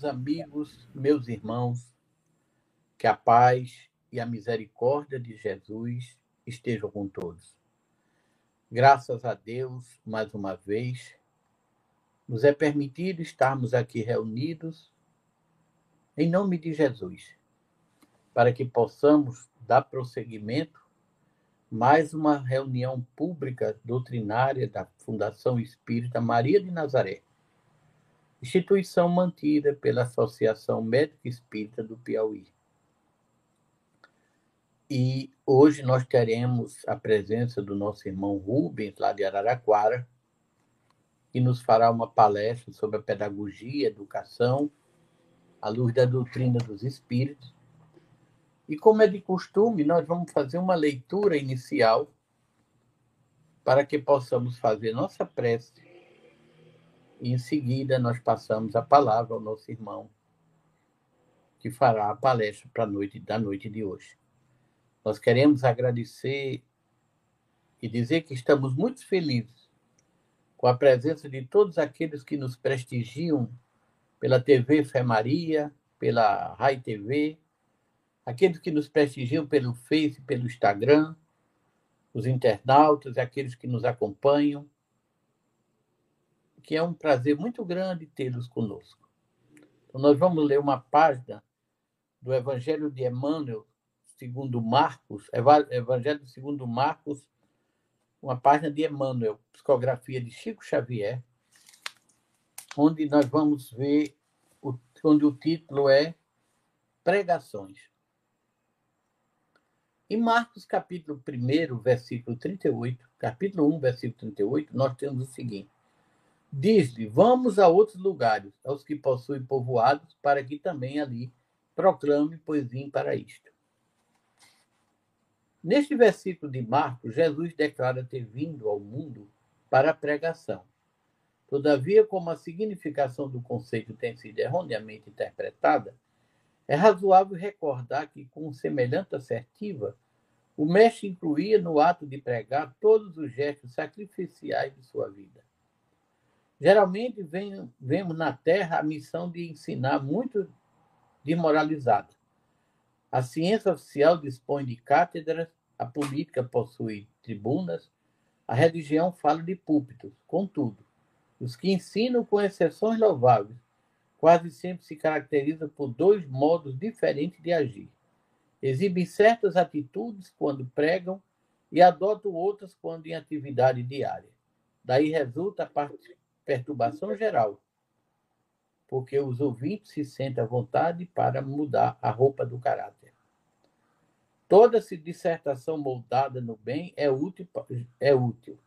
meus amigos, meus irmãos, que a paz e a misericórdia de Jesus estejam com todos. Graças a Deus, mais uma vez, nos é permitido estarmos aqui reunidos em nome de Jesus, para que possamos dar prosseguimento mais uma reunião pública doutrinária da Fundação Espírita Maria de Nazaré, instituição mantida pela Associação Médica Espírita do Piauí. E hoje nós teremos a presença do nosso irmão Rubens, lá de Araraquara, que nos fará uma palestra sobre a pedagogia, educação, à luz da doutrina dos espíritos. E como é de costume, nós vamos fazer uma leitura inicial para que possamos fazer nossa prece em seguida nós passamos a palavra ao nosso irmão, que fará a palestra para noite da noite de hoje. Nós queremos agradecer e dizer que estamos muito felizes com a presença de todos aqueles que nos prestigiam pela TV Fé Maria, pela Rai TV, aqueles que nos prestigiam pelo Face, pelo Instagram, os internautas, aqueles que nos acompanham que é um prazer muito grande tê-los conosco. Então, nós vamos ler uma página do Evangelho de Emmanuel, segundo Marcos, Evangelho segundo Marcos, uma página de Emmanuel, psicografia de Chico Xavier, onde nós vamos ver, o, onde o título é Pregações. Em Marcos, capítulo 1, versículo 38, capítulo 1, versículo 38, nós temos o seguinte: Diz-lhe: Vamos a outros lugares, aos que possuem povoados, para que também ali proclame, pois vim para isto. Neste versículo de Marcos, Jesus declara ter vindo ao mundo para a pregação. Todavia, como a significação do conceito tem sido erroneamente interpretada, é razoável recordar que, com semelhante assertiva, o mestre incluía no ato de pregar todos os gestos sacrificiais de sua vida. Geralmente vem, vemos na Terra a missão de ensinar muito desmoralizada. A ciência oficial dispõe de cátedras, a política possui tribunas, a religião fala de púlpitos. Contudo, os que ensinam, com exceções louváveis, quase sempre se caracterizam por dois modos diferentes de agir. Exibem certas atitudes quando pregam e adotam outras quando em atividade diária. Daí resulta a perturbação geral, porque os ouvintes se sentem à vontade para mudar a roupa do caráter. Toda dissertação moldada no bem é útil, é útil.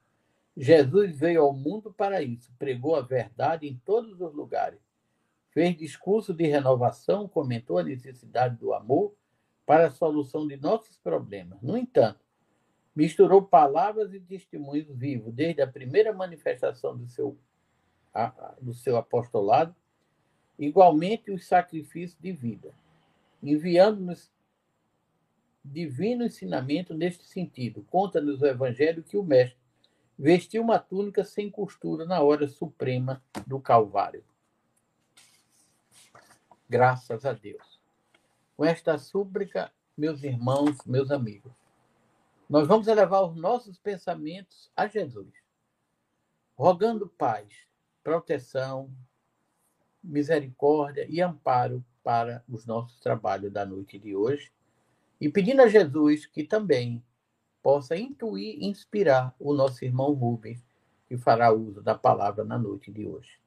Jesus veio ao mundo para isso, pregou a verdade em todos os lugares, fez discurso de renovação, comentou a necessidade do amor para a solução de nossos problemas. No entanto, misturou palavras e testemunhos vivos, desde a primeira manifestação do seu do seu apostolado, igualmente os sacrifícios de vida, enviando-nos divino ensinamento neste sentido. Conta-nos o Evangelho que o Mestre vestiu uma túnica sem costura na hora suprema do Calvário. Graças a Deus. Com esta súplica, meus irmãos, meus amigos, nós vamos elevar os nossos pensamentos a Jesus, rogando paz, proteção, misericórdia e amparo para os nossos trabalhos da noite de hoje. E pedindo a Jesus que também possa intuir e inspirar o nosso irmão Rubens, que fará uso da palavra na noite de hoje.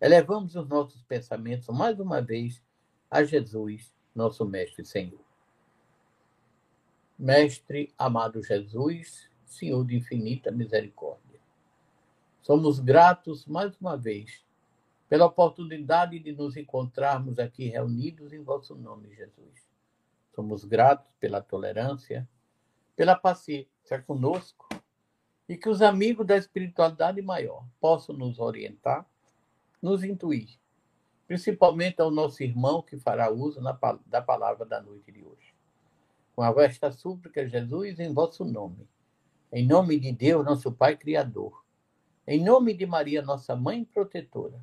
Elevamos os nossos pensamentos mais uma vez a Jesus, nosso Mestre e Senhor. Mestre amado Jesus, Senhor de infinita misericórdia Somos gratos mais uma vez pela oportunidade de nos encontrarmos aqui reunidos em vosso nome, Jesus. Somos gratos pela tolerância, pela paciência conosco e que os amigos da espiritualidade maior possam nos orientar, nos intuir, principalmente ao nosso irmão que fará uso na, da palavra da noite de hoje. Com esta súplica, Jesus, em vosso nome, em nome de Deus, nosso Pai Criador, em nome de Maria, nossa mãe protetora,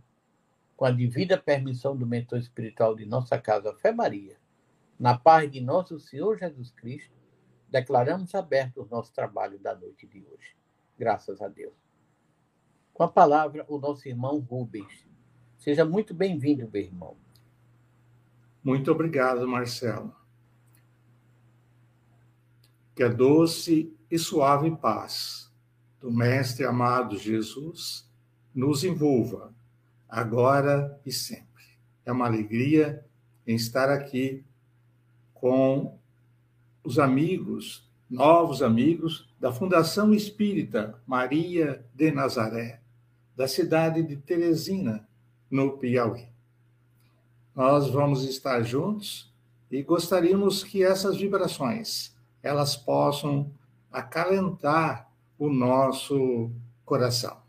com a devida permissão do mentor espiritual de nossa casa, Fé Maria, na paz de nosso Senhor Jesus Cristo, declaramos aberto o nosso trabalho da noite de hoje. Graças a Deus. Com a palavra, o nosso irmão Rubens. Seja muito bem-vindo, meu irmão. Muito obrigado, Marcelo. Que a doce e suave paz do Mestre amado Jesus nos envolva, agora e sempre. É uma alegria em estar aqui com os amigos, novos amigos da Fundação Espírita Maria de Nazaré, da cidade de Teresina, no Piauí. Nós vamos estar juntos e gostaríamos que essas vibrações elas possam acalentar o nosso coração.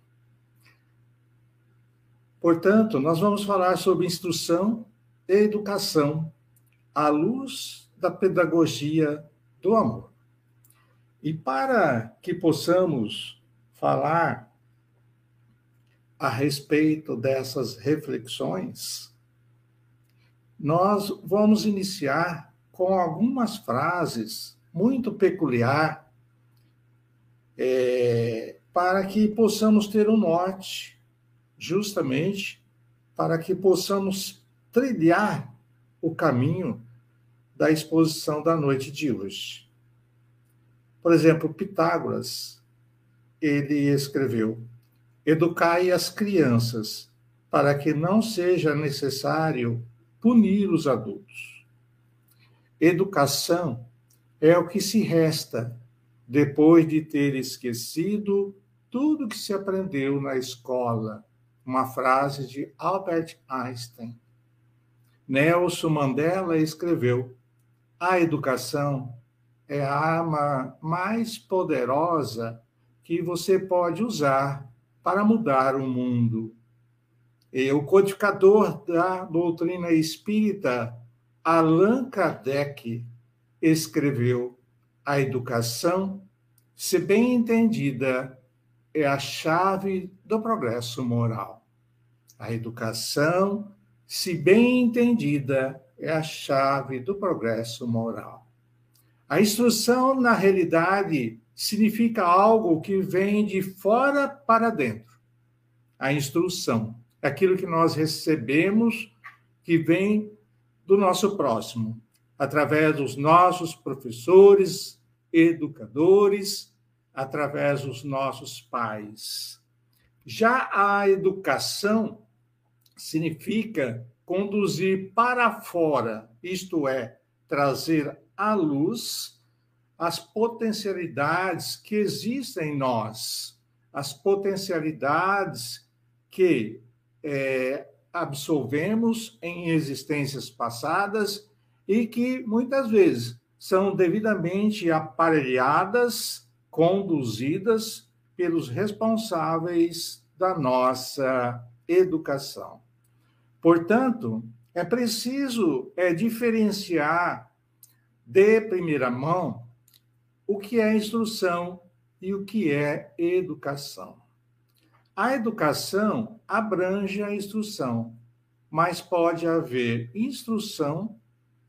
Portanto, nós vamos falar sobre instrução e educação à luz da pedagogia do amor. E para que possamos falar a respeito dessas reflexões, nós vamos iniciar com algumas frases muito peculiar é, para que possamos ter um norte, justamente para que possamos trilhar o caminho da exposição da noite de hoje. Por exemplo, Pitágoras, ele escreveu: Educai as crianças para que não seja necessário punir os adultos. Educação é o que se resta depois de ter esquecido tudo que se aprendeu na escola. Uma frase de Albert Einstein. Nelson Mandela escreveu: a educação é a arma mais poderosa que você pode usar para mudar o mundo. E o codificador da doutrina espírita, Allan Kardec, escreveu: a educação, se bem entendida, é a chave do progresso moral. A educação, se bem entendida, é a chave do progresso moral. A instrução, na realidade, significa algo que vem de fora para dentro. A instrução aquilo que nós recebemos que vem do nosso próximo, através dos nossos professores, educadores, através dos nossos pais. Já a educação significa conduzir para fora, isto é, trazer à luz as potencialidades que existem em nós, as potencialidades que é, absolvemos em existências passadas e que muitas vezes são devidamente aparelhadas, conduzidas pelos responsáveis da nossa educação. Portanto, é preciso é, diferenciar de primeira mão o que é instrução e o que é educação. A educação abrange a instrução, mas pode haver instrução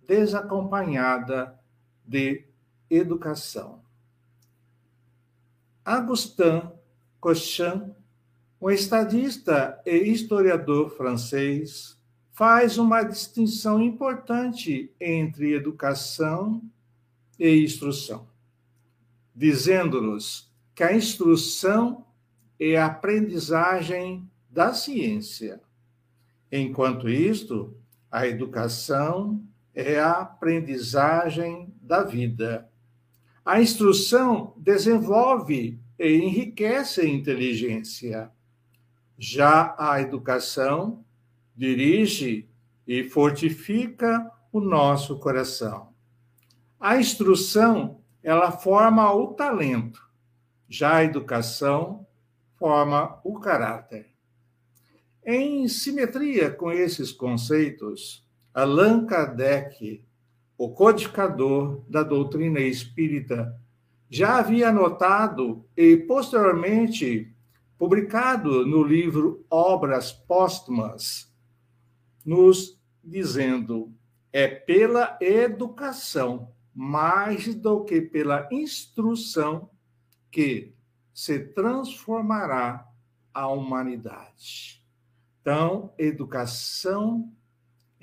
desacompanhada de educação. Augustin Cochin um estadista e historiador francês faz uma distinção importante entre educação e instrução, dizendo-nos que a instrução é a aprendizagem da ciência, enquanto isto, a educação é a aprendizagem da vida. A instrução desenvolve e enriquece a inteligência. Já a educação dirige e fortifica o nosso coração. A instrução, ela forma o talento. Já a educação forma o caráter. Em simetria com esses conceitos, Allan Kardec, o codificador da doutrina espírita, já havia notado e posteriormente publicado no livro Obras Póstumas, nos dizendo: é pela educação, mais do que pela instrução, que se transformará a humanidade. Então, educação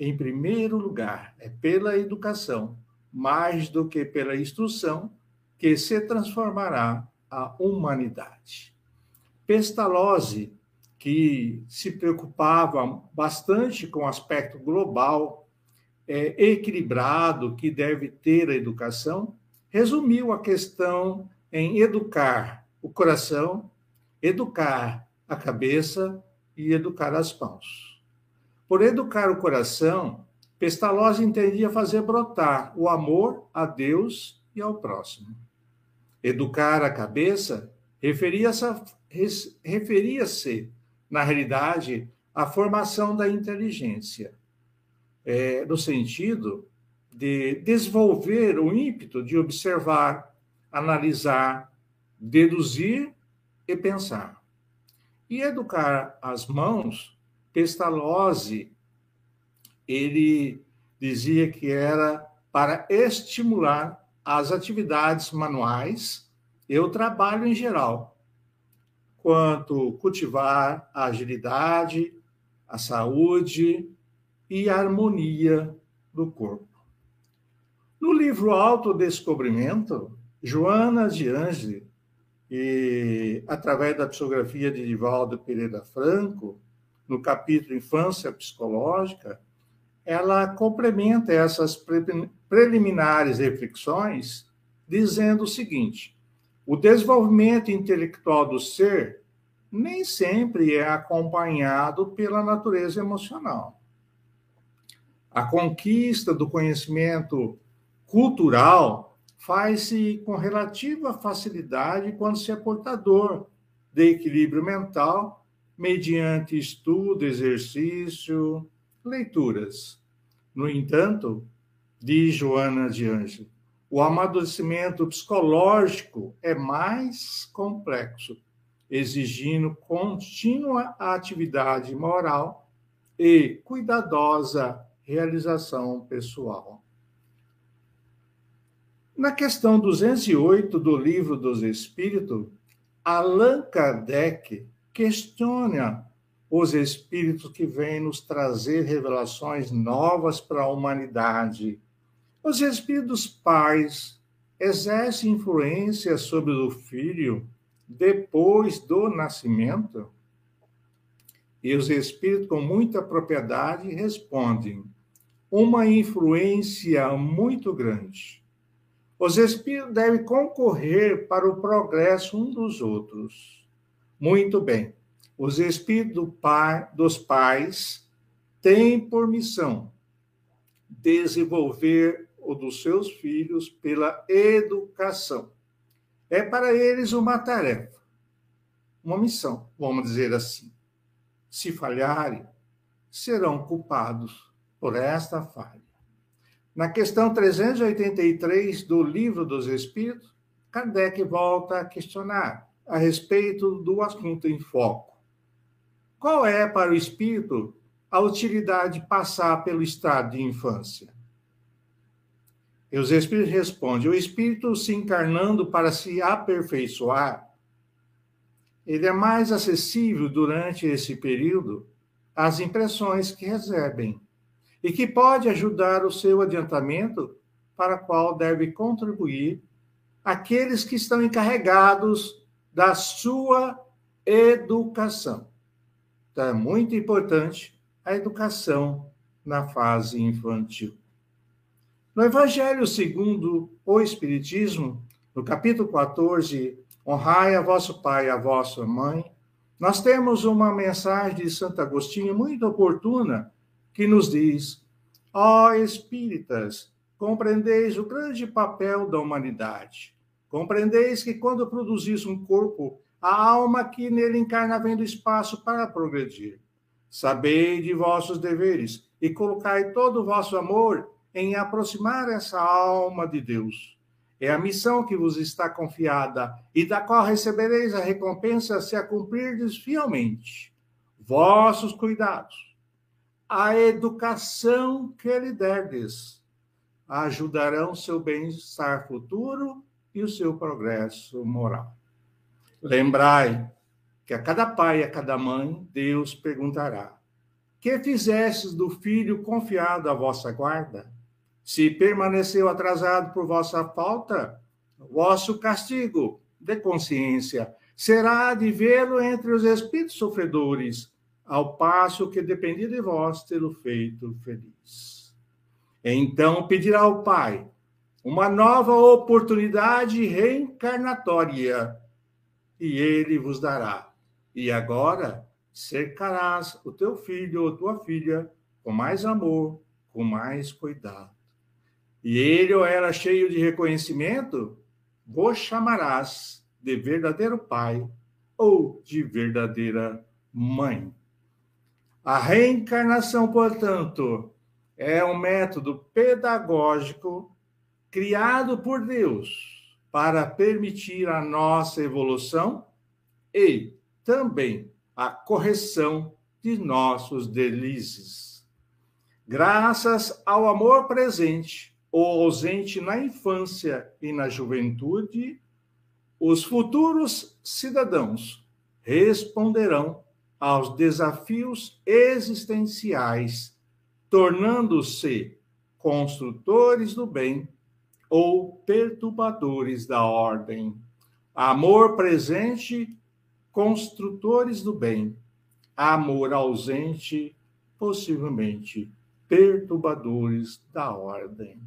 em primeiro lugar, é pela educação, mais do que pela instrução, que se transformará a humanidade. Pestalozzi, que se preocupava bastante com o aspecto global, é, equilibrado que deve ter a educação, resumiu a questão em educar o coração, educar a cabeça e educar as mãos. Por educar o coração, Pestalozzi entendia fazer brotar o amor a Deus e ao próximo. Educar a cabeça referia-se, na realidade, à formação da inteligência, é, no sentido de desenvolver o ímpeto de observar, analisar, deduzir e pensar. E educar as mãos, Pestalozzi, ele dizia que era para estimular as atividades manuais e o trabalho em geral, quanto cultivar a agilidade, a saúde e a harmonia do corpo. No livro Autodescobrimento, Joana de Ange, e através da psicografia de Divaldo Pereira Franco, no capítulo Infância Psicológica, ela complementa essas preliminares reflexões dizendo o seguinte: o desenvolvimento intelectual do ser nem sempre é acompanhado pela natureza emocional. A conquista do conhecimento cultural faz-se com relativa facilidade quando se é portador de equilíbrio mental mediante estudo, exercício, leituras. No entanto, diz Joana de Anjos, o amadurecimento psicológico é mais complexo, exigindo contínua atividade moral e cuidadosa realização pessoal. Na questão 208 do Livro dos Espíritos, Allan Kardec questiona os espíritos que vêm nos trazer revelações novas para a humanidade os espíritos pais exercem influência sobre o filho depois do nascimento? E os espíritos, com muita propriedade, respondem: uma influência muito grande. Os espíritos devem concorrer para o progresso um dos outros. Muito bem. Os espíritos pai, dos pais têm por missão desenvolver ou dos seus filhos pela educação. É para eles uma tarefa, uma missão, vamos dizer assim. Se falharem, serão culpados por esta falha. Na questão 383 do Livro dos Espíritos, Kardec volta a questionar a respeito do assunto em foco. Qual é para o espírito a utilidade de passar pelo estado de infância? E os espíritos respondem: o espírito se encarnando para se aperfeiçoar, ele é mais acessível durante esse período às impressões que recebem e que pode ajudar o seu adiantamento para qual deve contribuir aqueles que estão encarregados da sua educação. Então, é muito importante a educação na fase infantil. No Evangelho segundo o Espiritismo, no capítulo 14, honrai a vosso pai e a vossa mãe, nós temos uma mensagem de Santo Agostinho muito oportuna que nos diz: Ó oh, espíritas, compreendeis o grande papel da humanidade. Compreendeis que quando produzis um corpo, a alma que nele encarna vendo espaço para progredir. Sabei de vossos deveres e colocai todo o vosso amor em aproximar essa alma de Deus. É a missão que vos está confiada e da qual recebereis a recompensa se a cumprirdes fielmente. Vossos cuidados, a educação que lhe derdes ajudarão seu bem-estar futuro e o seu progresso moral. Lembrai que a cada pai e a cada mãe Deus perguntará: Que fizestes do filho confiado à vossa guarda? Se permaneceu atrasado por vossa falta, vosso castigo de consciência será de vê-lo entre os espíritos sofredores, ao passo que dependia de vós tê-lo feito feliz. Então pedirá ao Pai uma nova oportunidade reencarnatória, e ele vos dará. E agora cercarás o teu filho ou tua filha com mais amor, com mais cuidado. E ele ou ela cheio de reconhecimento, vos chamarás de verdadeiro pai ou de verdadeira mãe. A reencarnação, portanto, é um método pedagógico criado por Deus para permitir a nossa evolução e também a correção de nossos delizes. Graças ao amor presente ou ausente na infância e na juventude, os futuros cidadãos responderão aos desafios existenciais, tornando-se construtores do bem ou perturbadores da ordem. Amor presente, construtores do bem. Amor ausente, possivelmente perturbadores da ordem.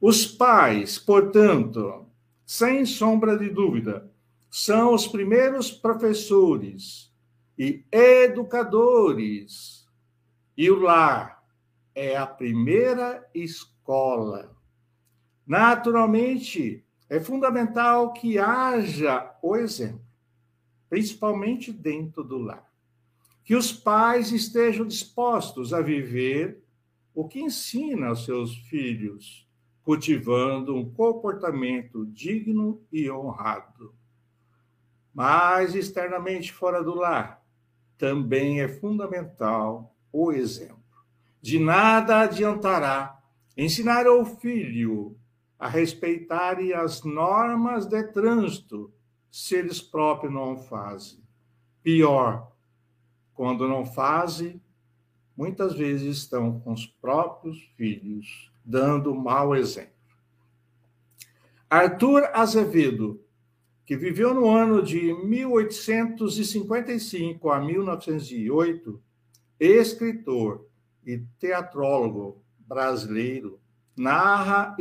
Os pais, portanto, sem sombra de dúvida, são os primeiros professores e educadores. E o lar é a primeira escola. Naturalmente, é fundamental que haja o exemplo, principalmente dentro do lar. Que os pais estejam dispostos a viver o que ensina aos seus filhos cultivando um comportamento digno e honrado. Mas externamente fora do lar, também é fundamental o exemplo. De nada adiantará ensinar ao filho a respeitarem as normas de trânsito se eles próprios não fazem. Pior, quando não fazem, muitas vezes estão com os próprios filhos dando mau exemplo. Arthur Azevedo, que viveu no ano de 1855 a 1908, escritor e teatrólogo brasileiro, narra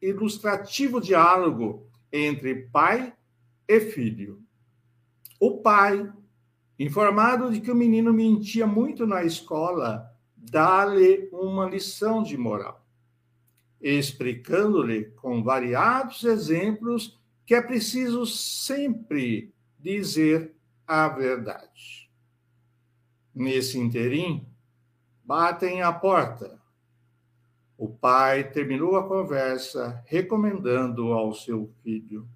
ilustrativo diálogo entre pai e filho. O pai, informado de que o menino mentia muito na escola, dá-lhe uma lição de moral, explicando-lhe com variados exemplos que é preciso sempre dizer a verdade. Nesse interim, batem à porta. O pai terminou a conversa recomendando ao seu filho: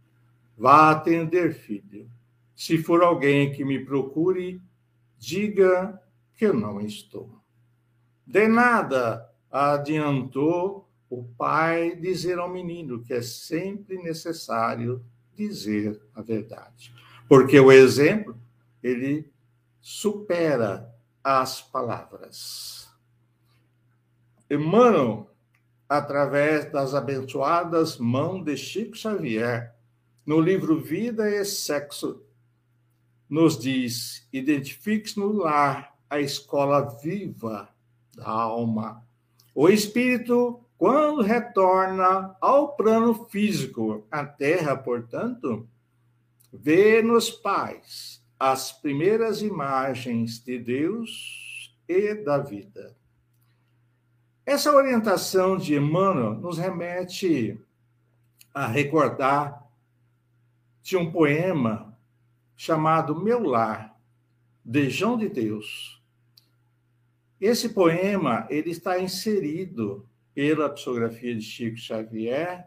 Vá atender, filho. Se for alguém que me procure, diga que eu não estou. De nada adiantou o pai dizer ao menino que é sempre necessário dizer a verdade. Porque o exemplo, ele supera as palavras. Emmanuel, através das abençoadas mãos de Chico Xavier, no livro Vida e Sexo, nos diz: identifique-se no lar a escola viva da alma. O espírito, quando retorna ao plano físico, a terra, portanto, vê nos pais as primeiras imagens de Deus e da vida. Essa orientação de Emmanuel nos remete a recordar de um poema chamado Meu Lar, de João de Deus, esse poema ele está inserido pela psicografia de Chico Xavier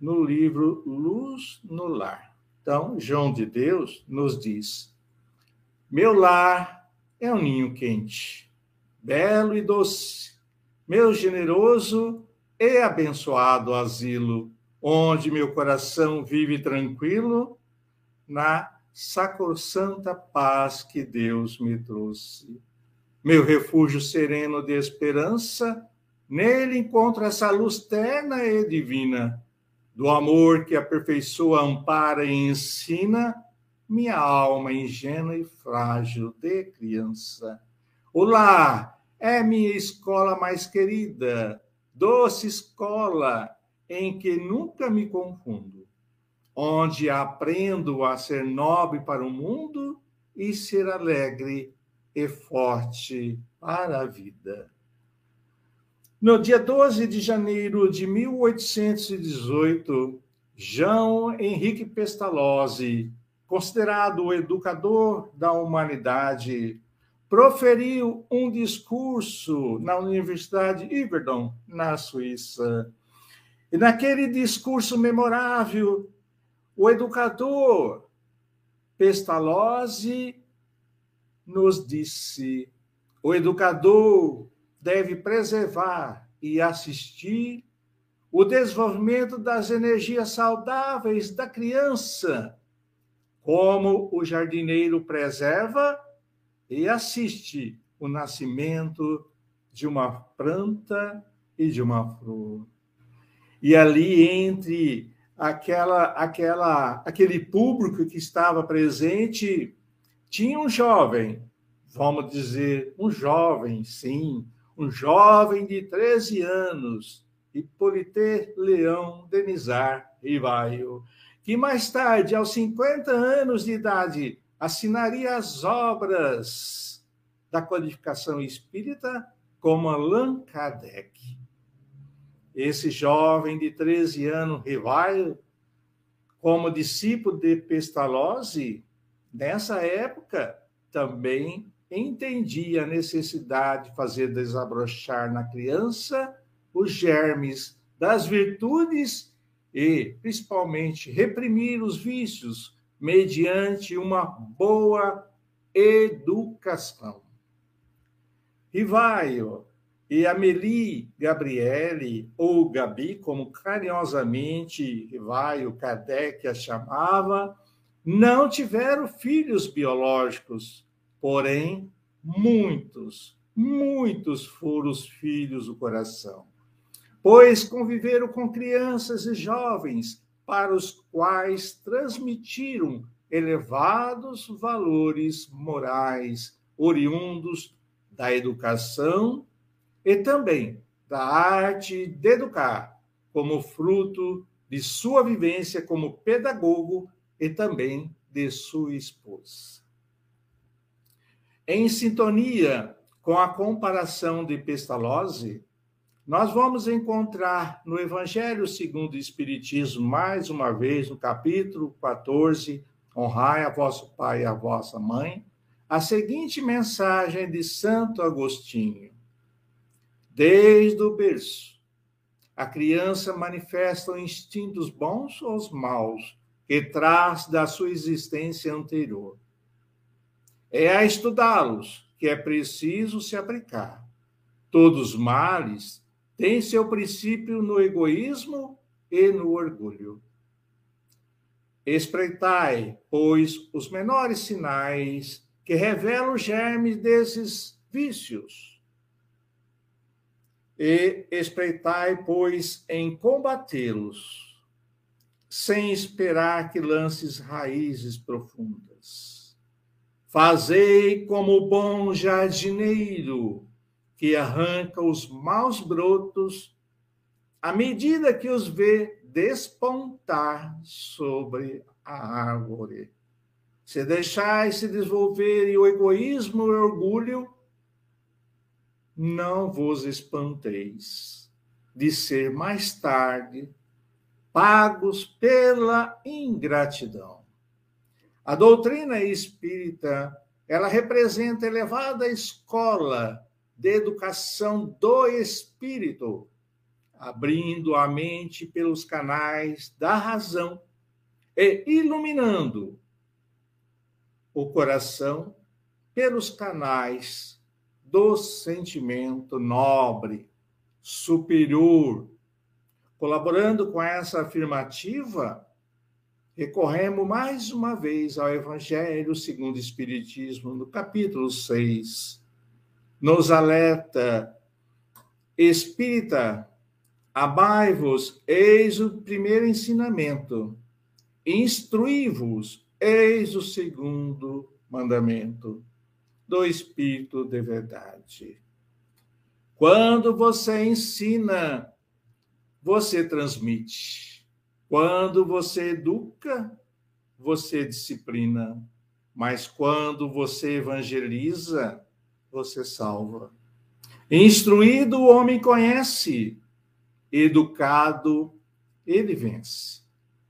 no livro Luz no Lar. Então, João de Deus nos diz: Meu lar é um ninho quente, belo e doce, meu generoso e abençoado asilo, onde meu coração vive tranquilo na sacrossanta paz que Deus me trouxe. Meu refúgio sereno de esperança, nele encontro essa luz terna e divina, do amor que aperfeiçoa, ampara e ensina minha alma ingênua e frágil de criança. Olá, é minha escola mais querida, doce escola em que nunca me confundo, onde aprendo a ser nobre para o mundo e ser alegre e forte para a vida. No dia 12 de janeiro de 1818, João Henrique Pestalozzi, considerado o educador da humanidade, proferiu um discurso na Universidade Iverdon, na Suíça. E naquele discurso memorável, o educador Pestalozzi nos disse: o educador deve preservar e assistir o desenvolvimento das energias saudáveis da criança, como o jardineiro preserva e assiste o nascimento de uma planta e de uma flor. E ali entre aquela aquela aquele público que estava presente tinha um jovem, vamos dizer, um jovem, sim, um jovem de 13 anos, Hipólite Leão Denizar Rivaio, que mais tarde, aos 50 anos de idade, assinaria as obras da codificação espírita como Allan Kardec. Esse jovem de 13 anos, Rivaio, como discípulo de Pestalozzi, nessa época também entendia a necessidade de fazer desabrochar na criança os germes das virtudes e, principalmente, reprimir os vícios mediante uma boa educação. Rivaio e Amélie Gabriele, ou Gabi, como carinhosamente Rivaio Kardec a chamava, não tiveram filhos biológicos, porém, muitos, muitos foram os filhos do coração, pois conviveram com crianças e jovens para os quais transmitiram elevados valores morais oriundos da educação e também da arte de educar, como fruto de sua vivência como pedagogo e também de sua esposa. Em sintonia com a comparação de Pestalozzi, nós vamos encontrar no Evangelho segundo o Espiritismo, mais uma vez, no capítulo 14, Honrai a vosso pai e a vossa mãe, a seguinte mensagem de Santo Agostinho. Desde o berço, a criança manifesta instintos bons ou maus, que traz da sua existência anterior. É a estudá-los que é preciso se aplicar. Todos os males têm seu princípio no egoísmo e no orgulho. Espreitai, pois, os menores sinais que revelam os germes desses vícios. E espreitai, pois, em combatê-los sem esperar que lances raízes profundas. Fazei como bom jardineiro que arranca os maus brotos à medida que os vê despontar sobre a árvore. Se deixais se desenvolver o egoísmo e o orgulho, não vos espanteis de ser mais tarde pagos pela ingratidão. A doutrina espírita, ela representa a elevada escola de educação do espírito, abrindo a mente pelos canais da razão e iluminando o coração pelos canais do sentimento nobre, superior. Colaborando com essa afirmativa, recorremos mais uma vez ao Evangelho segundo o Espiritismo, no capítulo 6. Nos alerta, Espírita, amai-vos, eis o primeiro ensinamento. Instruí-vos, eis o segundo mandamento do Espírito de verdade. Quando você ensina, você transmite. Quando você educa, você disciplina. Mas quando você evangeliza, você salva. Instruído, o homem conhece. Educado, ele vence.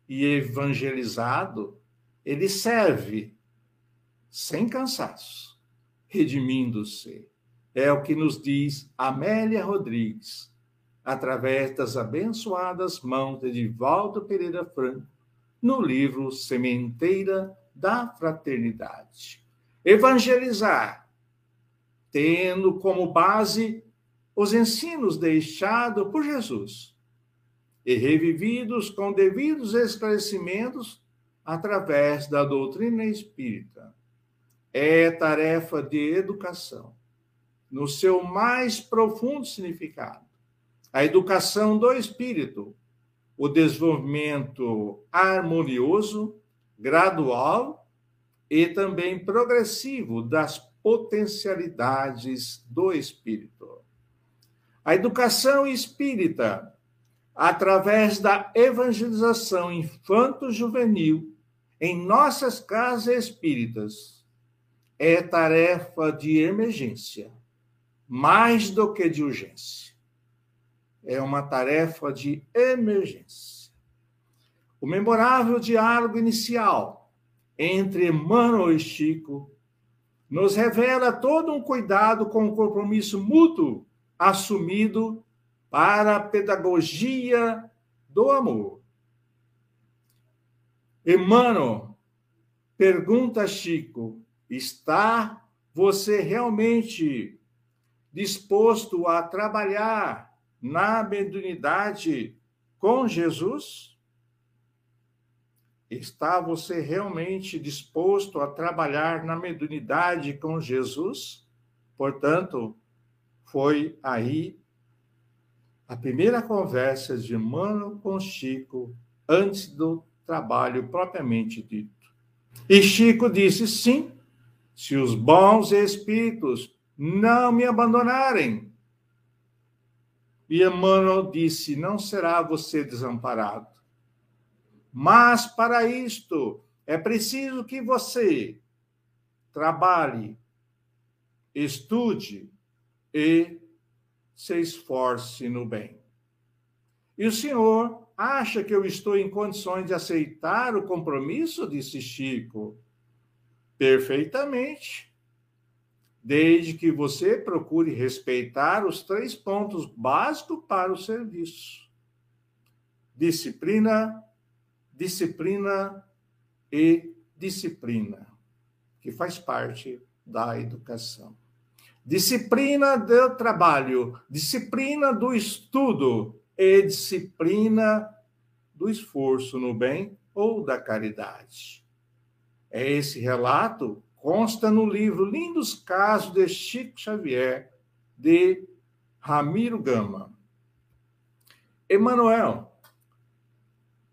E evangelizado, ele serve sem cansaço redimindo-se. É o que nos diz Amélia Rodrigues, através das abençoadas mãos de Divaldo Pereira Franco, no livro Sementeira da Fraternidade. Evangelizar, tendo como base os ensinos deixados por Jesus e revividos com devidos esclarecimentos através da doutrina espírita é tarefa de educação, no seu mais profundo significado. A educação do espírito, o desenvolvimento harmonioso, gradual e também progressivo das potencialidades do espírito. A educação espírita, através da evangelização infanto-juvenil em nossas casas espíritas, é tarefa de emergência, mais do que de urgência. É uma tarefa de emergência. O memorável diálogo inicial entre Emmanuel e Chico nos revela todo um cuidado com o compromisso mútuo assumido para a pedagogia do amor. Emmanuel pergunta a Chico Está você realmente disposto a trabalhar na mediunidade com Jesus? Está você realmente disposto a trabalhar na mediunidade com Jesus? Portanto, foi aí a primeira conversa de Mano com Chico antes do trabalho propriamente dito. E Chico disse sim, se os bons espíritos não me abandonarem. E Emmanuel disse: Não será você desamparado. Mas para isto é preciso que você trabalhe, estude e se esforce no bem. E o senhor acha que eu estou em condições de aceitar o compromisso? Disse Chico. Perfeitamente. Desde que você procure respeitar os três pontos básicos para o serviço: disciplina, disciplina e disciplina, que faz parte da educação. Disciplina do trabalho, disciplina do estudo e disciplina do esforço no bem ou da caridade. É esse relato consta no livro Lindos Casos de Chico Xavier, de Ramiro Gama. Emanuel,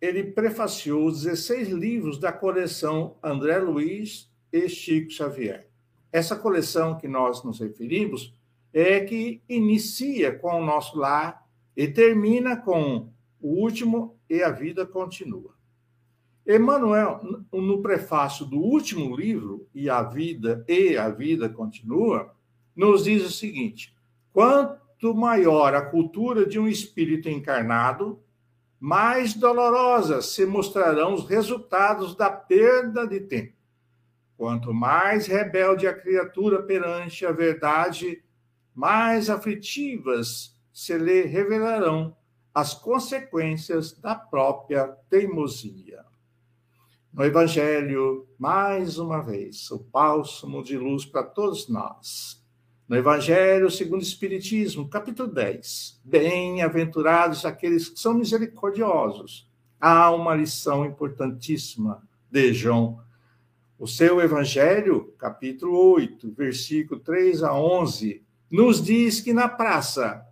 ele prefaciou os 16 livros da coleção André Luiz e Chico Xavier. Essa coleção que nós nos referimos é que inicia com o nosso lar e termina com o último e a vida continua. Emmanuel, no prefácio do último livro, E a Vida e a Vida Continua, nos diz o seguinte: quanto maior a cultura de um espírito encarnado, mais dolorosas se mostrarão os resultados da perda de tempo. Quanto mais rebelde a criatura perante a verdade, mais aflitivas se lhe revelarão as consequências da própria teimosia. No Evangelho, mais uma vez, o bálsamo de luz para todos nós. No Evangelho segundo o Espiritismo, capítulo 10. Bem-aventurados aqueles que são misericordiosos. Há uma lição importantíssima de João. O seu Evangelho, capítulo 8, versículo 3 a 11, nos diz que na praça,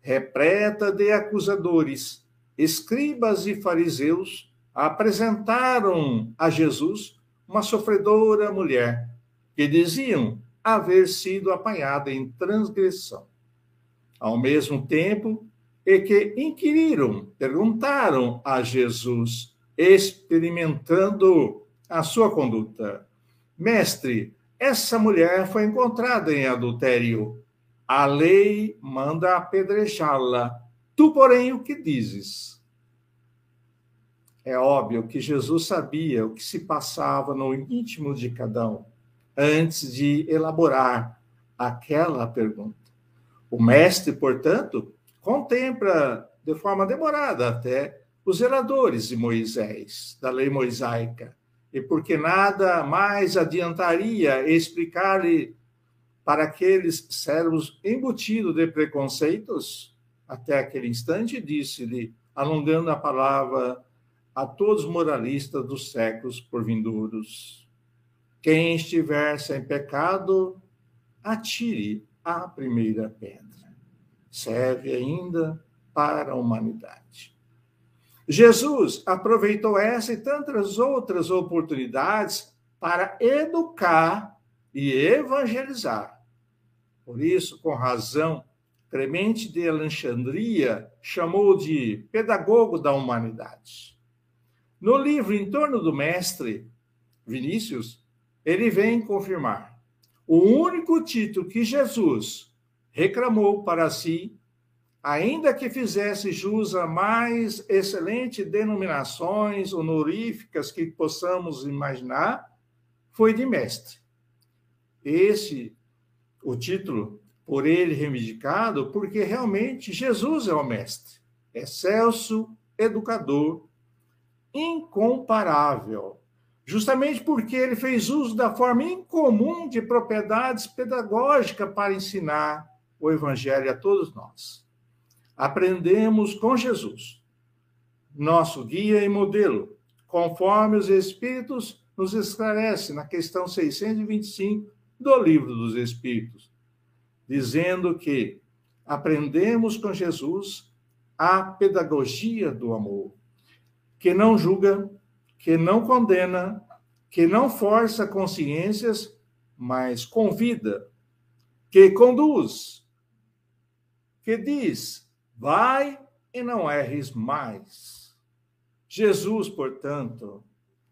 repleta de acusadores, escribas e fariseus apresentaram a Jesus uma sofredora mulher, que diziam haver sido apanhada em transgressão. Ao mesmo tempo, e que inquiriram, perguntaram a Jesus, experimentando a sua conduta: Mestre, essa mulher foi encontrada em adultério. A lei manda apedrejá-la. Tu, porém, o que dizes? É óbvio que Jesus sabia o que se passava no íntimo de cada um antes de elaborar aquela pergunta. O mestre, portanto, contempla de forma demorada até os zeladores de Moisés, da lei mosaica, e porque nada mais adiantaria explicar-lhe para aqueles servos embutidos de preconceitos, até aquele instante disse-lhe, alongando a palavra a todos os moralistas dos séculos por vindouros. Quem estiver sem pecado, atire a primeira pedra. Serve ainda para a humanidade. Jesus aproveitou essa e tantas outras oportunidades para educar e evangelizar. Por isso, com razão, Clemente de Alexandria chamou de pedagogo da humanidade. No livro Em torno do Mestre, Vinícius, ele vem confirmar. O único título que Jesus reclamou para si, ainda que fizesse jus a mais excelentes denominações honoríficas que possamos imaginar, foi de mestre. Esse, o título, por ele reivindicado, porque realmente Jesus é o mestre, excelso, educador, incomparável justamente porque ele fez uso da forma incomum de propriedades pedagógicas para ensinar o Evangelho a todos nós. Aprendemos com Jesus, nosso guia e modelo, conforme os Espíritos nos esclarecem na questão 625 do Livro dos Espíritos, dizendo que aprendemos com Jesus a pedagogia do amor, que não julga, que não condena, que não força consciências, mas convida, que conduz, que diz: vai e não erres mais. Jesus, portanto,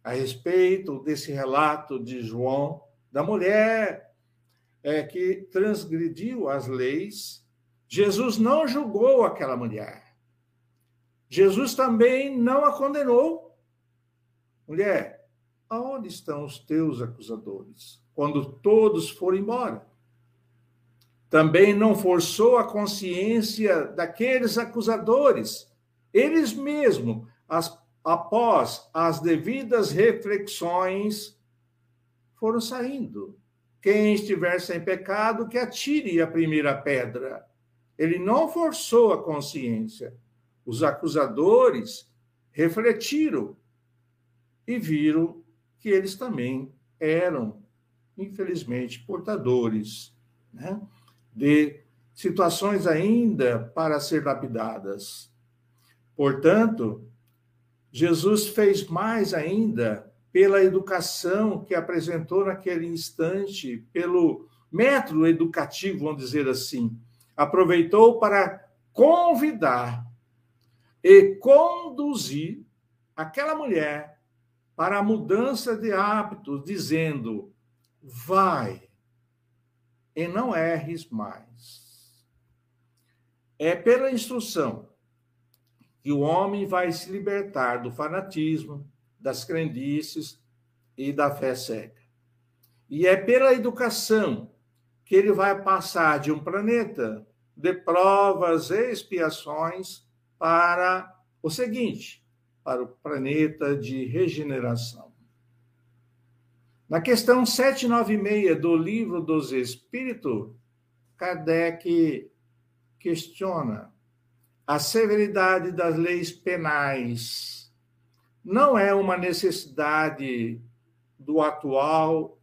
a respeito desse relato de João, da mulher é, que transgrediu as leis, Jesus não julgou aquela mulher. Jesus também não a condenou. Mulher, aonde estão os teus acusadores? Quando todos forem embora. Também não forçou a consciência daqueles acusadores. Eles mesmos, as, após as devidas reflexões, foram saindo. Quem estiver sem pecado, que atire a primeira pedra. Ele não forçou a consciência. Os acusadores refletiram e viram que eles também eram, infelizmente, portadores né, de situações ainda para ser lapidadas. Portanto, Jesus fez mais ainda pela educação que apresentou naquele instante, pelo método educativo, vamos dizer assim. Aproveitou para convidar e conduzir aquela mulher para a mudança de hábitos, dizendo: vai e não erres mais. É pela instrução que o homem vai se libertar do fanatismo, das crendices e da fé cega. E é pela educação que ele vai passar de um planeta de provas e expiações para o seguinte: para o planeta de regeneração. Na questão 796 do Livro dos Espíritos, Kardec questiona a severidade das leis penais não é uma necessidade do atual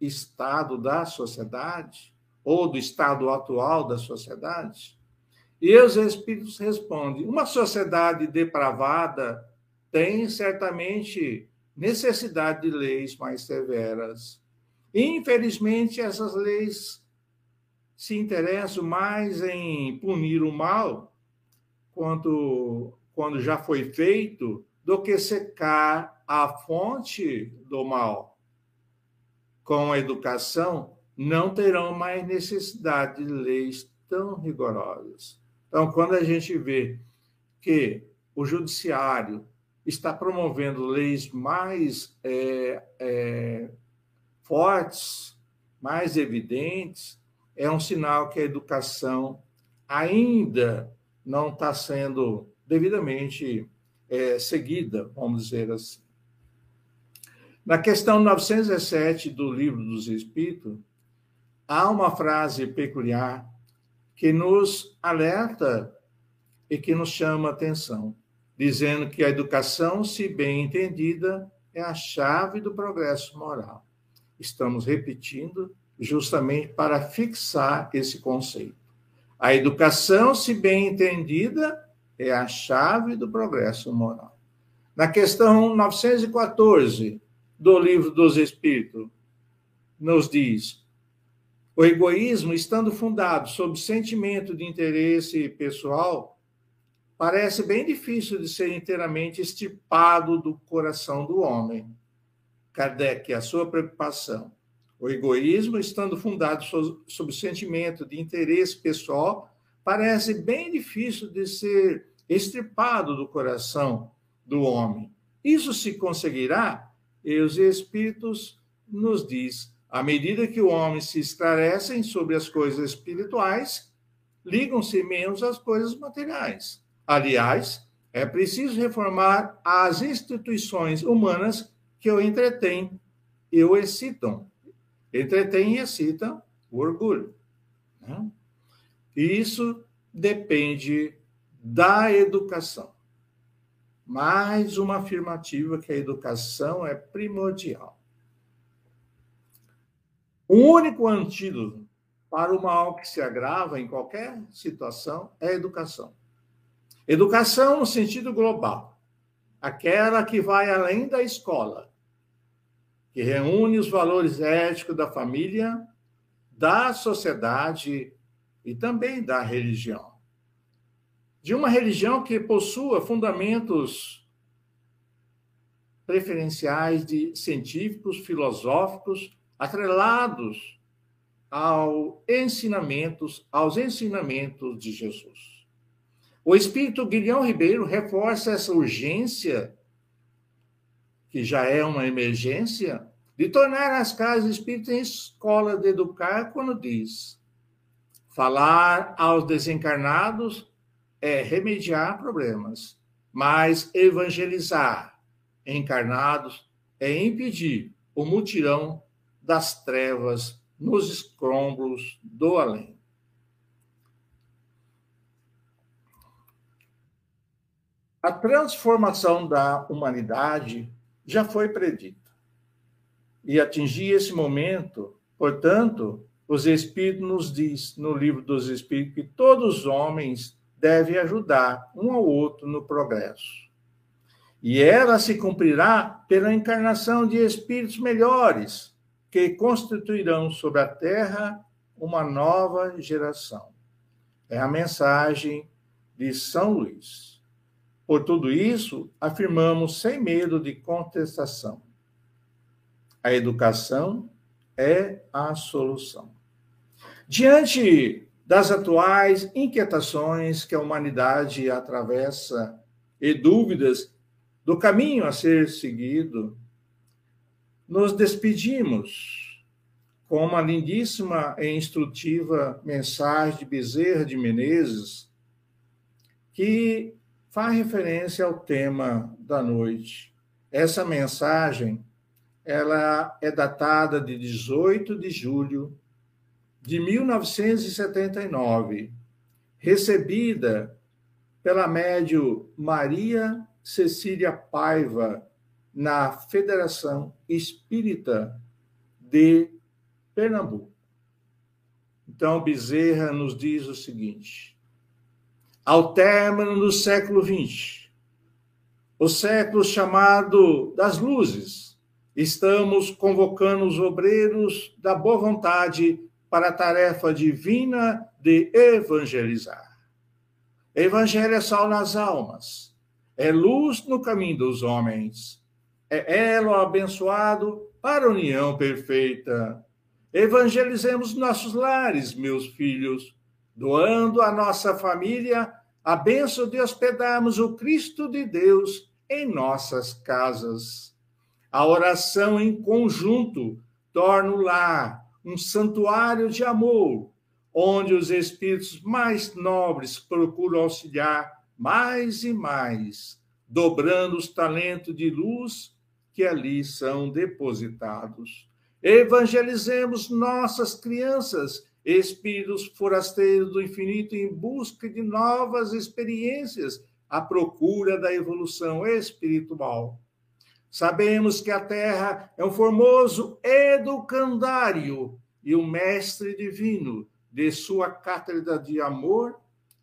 estado da sociedade ou do estado atual da sociedade? E os espíritos respondem: uma sociedade depravada tem certamente necessidade de leis mais severas. Infelizmente, essas leis se interessam mais em punir o mal quando, quando já foi feito do que secar a fonte do mal. Com a educação, não terão mais necessidade de leis tão rigorosas. Então, quando a gente vê que o judiciário está promovendo leis mais é, é, fortes, mais evidentes, é um sinal que a educação ainda não está sendo devidamente é, seguida, vamos dizer assim. Na questão 917 do Livro dos Espíritos, há uma frase peculiar que nos alerta e que nos chama a atenção, dizendo que a educação, se bem entendida, é a chave do progresso moral. Estamos repetindo justamente para fixar esse conceito. A educação, se bem entendida, é a chave do progresso moral. Na questão 914 do Livro dos Espíritos, nos diz: o egoísmo, estando fundado sobre sentimento de interesse pessoal, parece bem difícil de ser inteiramente estipado do coração do homem. Kardec, a sua preocupação. O egoísmo, estando fundado sobre sentimento de interesse pessoal, parece bem difícil de ser extirpado do coração do homem. Isso se conseguirá? E os Espíritos nos diz à medida que o homem se esclarecem sobre as coisas espirituais, ligam-se menos às coisas materiais. Aliás, é preciso reformar as instituições humanas que o entretêm e o excitam. Entretêm e excitam o orgulho. Né? E isso depende da educação. Mais uma afirmativa que a educação é primordial. O único antídoto para o mal que se agrava em qualquer situação é a educação. Educação no sentido global, aquela que vai além da escola, que reúne os valores éticos da família, da sociedade e também da religião. De uma religião que possua fundamentos preferenciais de científicos, filosóficos atrelados ao ensinamentos, aos ensinamentos de Jesus. O espírito Guilhão Ribeiro reforça essa urgência, que já é uma emergência, de tornar as casas espíritas em escola de educar, quando diz: falar aos desencarnados é remediar problemas, mas evangelizar encarnados é impedir o mutirão das trevas nos escombros do além. A transformação da humanidade já foi predita. E atingir esse momento, portanto, os Espíritos nos diz no livro dos Espíritos que todos os homens devem ajudar um ao outro no progresso. E ela se cumprirá pela encarnação de espíritos melhores, que constituirão sobre a terra uma nova geração. É a mensagem de São Luís. Por tudo isso, afirmamos sem medo de contestação. A educação é a solução. Diante das atuais inquietações que a humanidade atravessa e dúvidas do caminho a ser seguido, nos despedimos com uma lindíssima e instrutiva mensagem de Bezerra de Menezes, que faz referência ao tema da noite. Essa mensagem ela é datada de 18 de julho de 1979, recebida pela médio Maria Cecília Paiva na Federação Espírita de Pernambuco. Então, Bezerra nos diz o seguinte: ao término do século XX, o século chamado das luzes, estamos convocando os obreiros da boa vontade para a tarefa divina de evangelizar. Evangelho é sal nas almas, é luz no caminho dos homens, é elo abençoado para a união perfeita. Evangelizemos nossos lares, meus filhos, doando à nossa família a bênção de hospedarmos o Cristo de Deus em nossas casas. A oração em conjunto torna o lar um santuário de amor, onde os espíritos mais nobres procuram auxiliar mais e mais, dobrando os talentos de luz que ali são depositados. Evangelizemos nossas crianças, espíritos forasteiros do infinito, em busca de novas experiências, à procura da evolução espiritual. Sabemos que a Terra é um formoso educandário e um mestre divino de sua cátedra de amor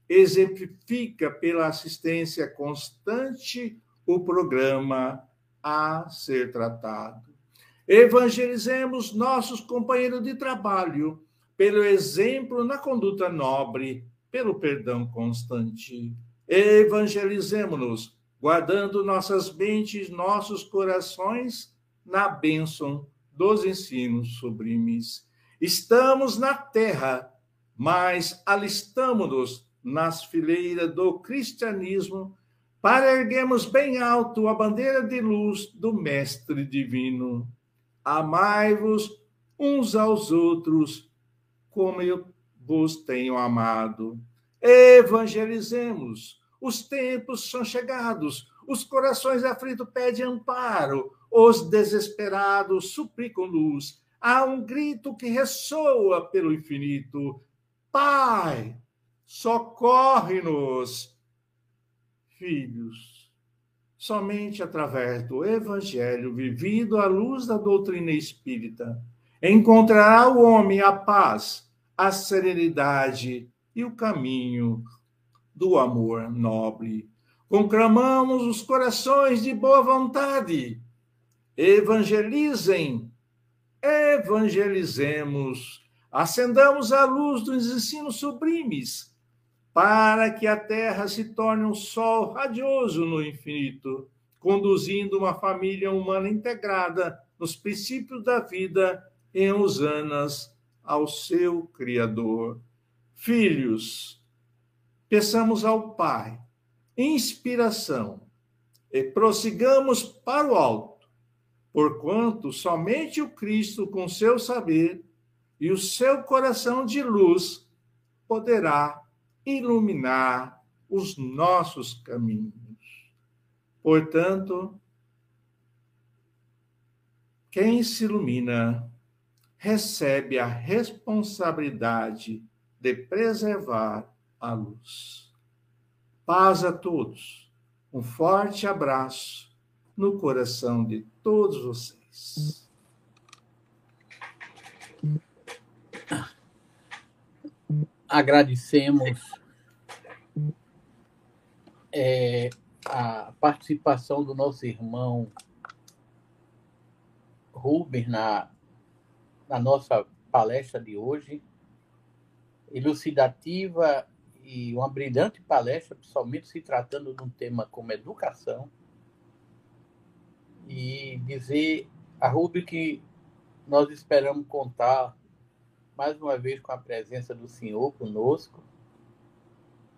exemplifica pela assistência constante o programa a ser tratado. Evangelizemos nossos companheiros de trabalho pelo exemplo na conduta nobre, pelo perdão constante. Evangelizemos-nos guardando nossas mentes, nossos corações na bênção dos ensinos sublimes. Estamos na terra, mas alistamos-nos nas fileiras do cristianismo para erguermos bem alto a bandeira de luz do Mestre Divino. Amai-vos uns aos outros, como eu vos tenho amado. Evangelizemos os tempos são chegados, os corações aflitos pedem amparo, os desesperados suplicam luz. Há um grito que ressoa pelo infinito: Pai, socorre-nos! Filhos, somente através do Evangelho vivido à luz da doutrina espírita, encontrará o homem a paz, a serenidade e o caminho do amor nobre. Conclamamos os corações de boa vontade. Evangelizem, evangelizemos, acendamos a luz dos ensinos sublimes, para que a terra se torne um sol radioso no infinito, conduzindo uma família humana integrada nos princípios da vida em usanas ao seu Criador. Filhos, peçamos ao Pai inspiração e prossigamos para o alto, porquanto somente o Cristo, com seu saber e o seu coração de luz, poderá iluminar os nossos caminhos. Portanto, quem se ilumina recebe a responsabilidade de preservar a luz. Paz a todos. Um forte abraço no coração de todos vocês. Agradecemos é, a participação do nosso irmão Rubens na, na nossa palestra de hoje, elucidativa e uma brilhante palestra, principalmente se tratando de um tema como educação. E dizer a Rubi que nós esperamos contar mais uma vez com a presença do senhor conosco.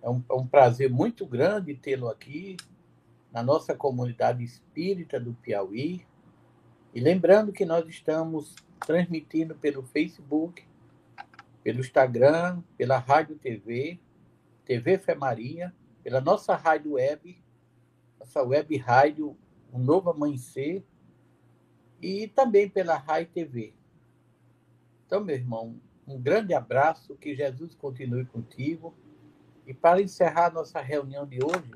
É um, é um prazer muito grande tê-lo aqui na nossa comunidade espírita do Piauí. E lembrando que nós estamos transmitindo pelo Facebook, pelo Instagram, pela Rádio TV, TV Fé Maria, pela nossa rádio web, nossa web rádio Um Novo Amanhecer, e também pela Rai TV. Então, meu irmão, Um grande abraço, que Jesus continue contigo. E para encerrar nossa reunião de hoje,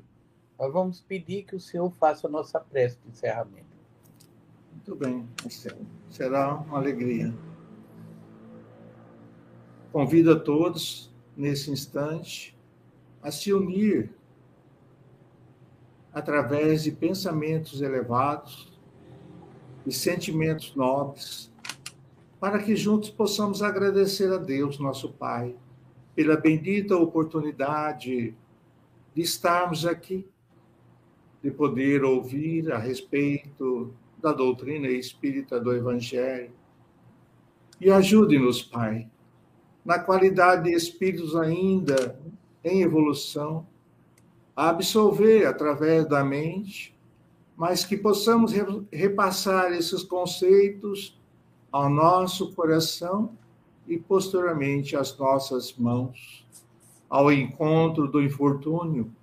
nós vamos pedir que o Senhor faça a nossa prece de encerramento. Muito bem, Marcelo. Será uma alegria. Convido a todos, nesse instante, a se unir através de pensamentos elevados e sentimentos nobres, para que juntos possamos agradecer a Deus, nosso Pai, pela bendita oportunidade de estarmos aqui, de poder ouvir a respeito da doutrina espírita do Evangelho. E ajude-nos, Pai, na qualidade de espíritos ainda em evolução, a absolver através da mente, mas que possamos repassar esses conceitos ao nosso coração e posteriormente às nossas mãos, ao encontro do infortúnio,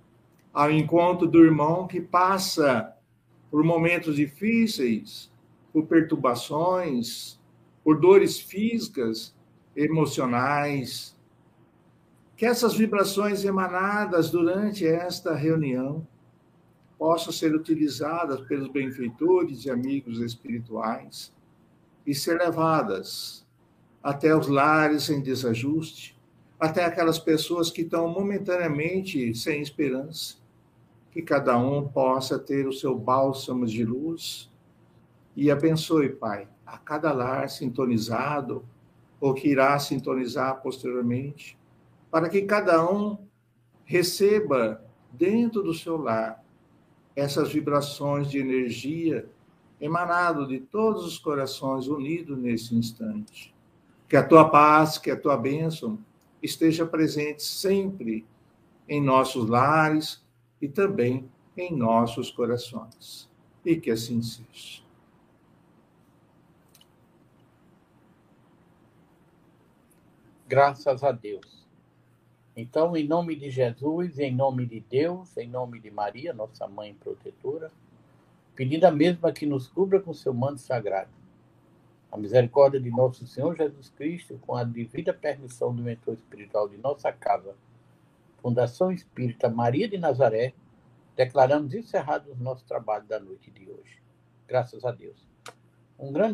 ao encontro do irmão que passa por momentos difíceis, por perturbações, por dores físicas, emocionais. Que essas vibrações emanadas durante esta reunião possam ser utilizadas pelos benfeitores e amigos espirituais e ser levadas até os lares em desajuste, até aquelas pessoas que estão momentaneamente sem esperança que cada um possa ter o seu bálsamo de luz e abençoe, Pai, a cada lar sintonizado ou que irá sintonizar posteriormente, para que cada um receba dentro do seu lar essas vibrações de energia emanado de todos os corações unidos nesse instante. Que a tua paz, que a tua bênção esteja presente sempre em nossos lares, e também em nossos corações. E que assim seja. Graças a Deus. Então, em nome de Jesus, em nome de Deus, em nome de Maria, nossa mãe protetora, pedindo a mesma que nos cubra com seu manto sagrado. A misericórdia de nosso Senhor Jesus Cristo, com a devida permissão do mentor espiritual de nossa casa, Fundação Espírita Maria de Nazaré, declaramos encerrado o nosso trabalho da noite de hoje. Graças a Deus. Um grande